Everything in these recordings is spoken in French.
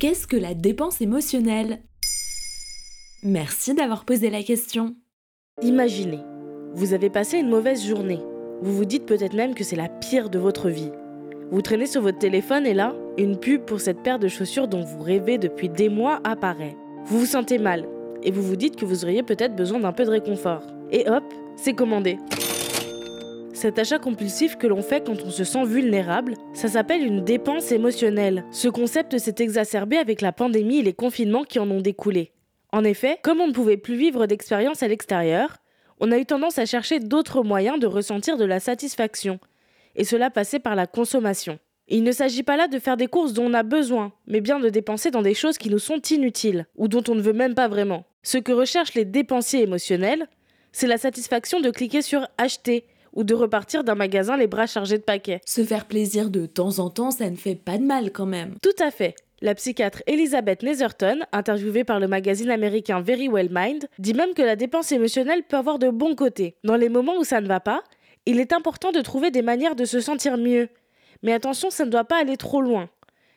Qu'est-ce que la dépense émotionnelle? Merci d'avoir posé la question. Imaginez, vous avez passé une mauvaise journée. Vous vous dites peut-être même que c'est la pire de votre vie. Vous traînez sur votre téléphone et là, une pub pour cette paire de chaussures dont vous rêvez depuis des mois apparaît. Vous vous sentez mal et vous vous dites que vous auriez peut-être besoin d'un peu de réconfort. Et hop, c'est commandé. Cet achat compulsif que l'on fait quand on se sent vulnérable, ça s'appelle une dépense émotionnelle. Ce concept s'est exacerbé avec la pandémie et les confinements qui en ont découlé. En effet, comme on ne pouvait plus vivre d'expérience à l'extérieur, on a eu tendance à chercher d'autres moyens de ressentir de la satisfaction. Et cela passait par la consommation. il ne s'agit pas là de faire des courses dont on a besoin, mais bien de dépenser dans des choses qui nous sont inutiles, ou dont on ne veut même pas vraiment. Ce que recherchent les dépensiers émotionnels, c'est la satisfaction de cliquer sur acheter ou de repartir d'un magasin les bras chargés de paquets. Se faire plaisir de temps en temps, ça ne fait pas de mal quand même. Tout à fait. La psychiatre Elizabeth Netherton, interviewée par le magazine américain Very Well Mind, dit même que la dépense émotionnelle peut avoir de bons côtés. Dans les moments où ça ne va pas, il est important de trouver des manières de se sentir mieux. Mais attention, ça ne doit pas aller trop loin.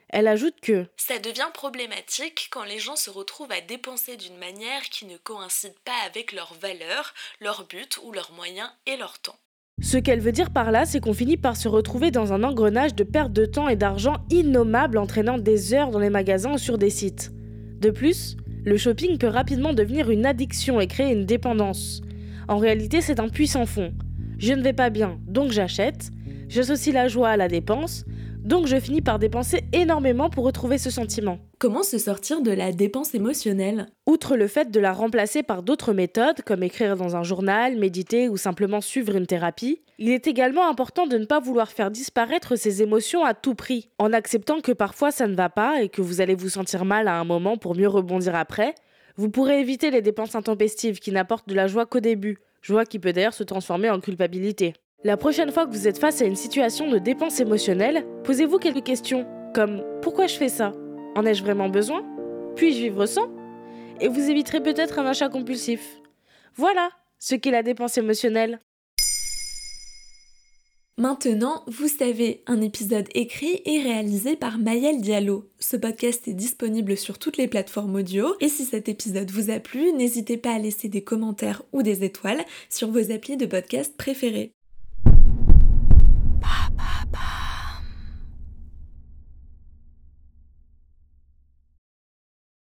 Elle ajoute que Ça devient problématique quand les gens se retrouvent à dépenser d'une manière qui ne coïncide pas avec leurs valeurs, leurs buts ou leurs moyens et leur temps. Ce qu'elle veut dire par là, c'est qu'on finit par se retrouver dans un engrenage de perte de temps et d'argent innommable entraînant des heures dans les magasins ou sur des sites. De plus, le shopping peut rapidement devenir une addiction et créer une dépendance. En réalité, c'est un puissant fond. Je ne vais pas bien, donc j'achète. J'associe la joie à la dépense. Donc je finis par dépenser énormément pour retrouver ce sentiment. Comment se sortir de la dépense émotionnelle? Outre le fait de la remplacer par d'autres méthodes, comme écrire dans un journal, méditer ou simplement suivre une thérapie, il est également important de ne pas vouloir faire disparaître ces émotions à tout prix, en acceptant que parfois ça ne va pas et que vous allez vous sentir mal à un moment pour mieux rebondir après. Vous pourrez éviter les dépenses intempestives qui n'apportent de la joie qu'au début, joie qui peut d'ailleurs se transformer en culpabilité. La prochaine fois que vous êtes face à une situation de dépense émotionnelle, posez-vous quelques questions, comme pourquoi je fais ça? En ai-je vraiment besoin? Puis-je vivre sans? Et vous éviterez peut-être un achat compulsif. Voilà ce qu'est la dépense émotionnelle. Maintenant, vous savez, un épisode écrit et réalisé par Mayel Diallo. Ce podcast est disponible sur toutes les plateformes audio et si cet épisode vous a plu, n'hésitez pas à laisser des commentaires ou des étoiles sur vos applis de podcast préférés.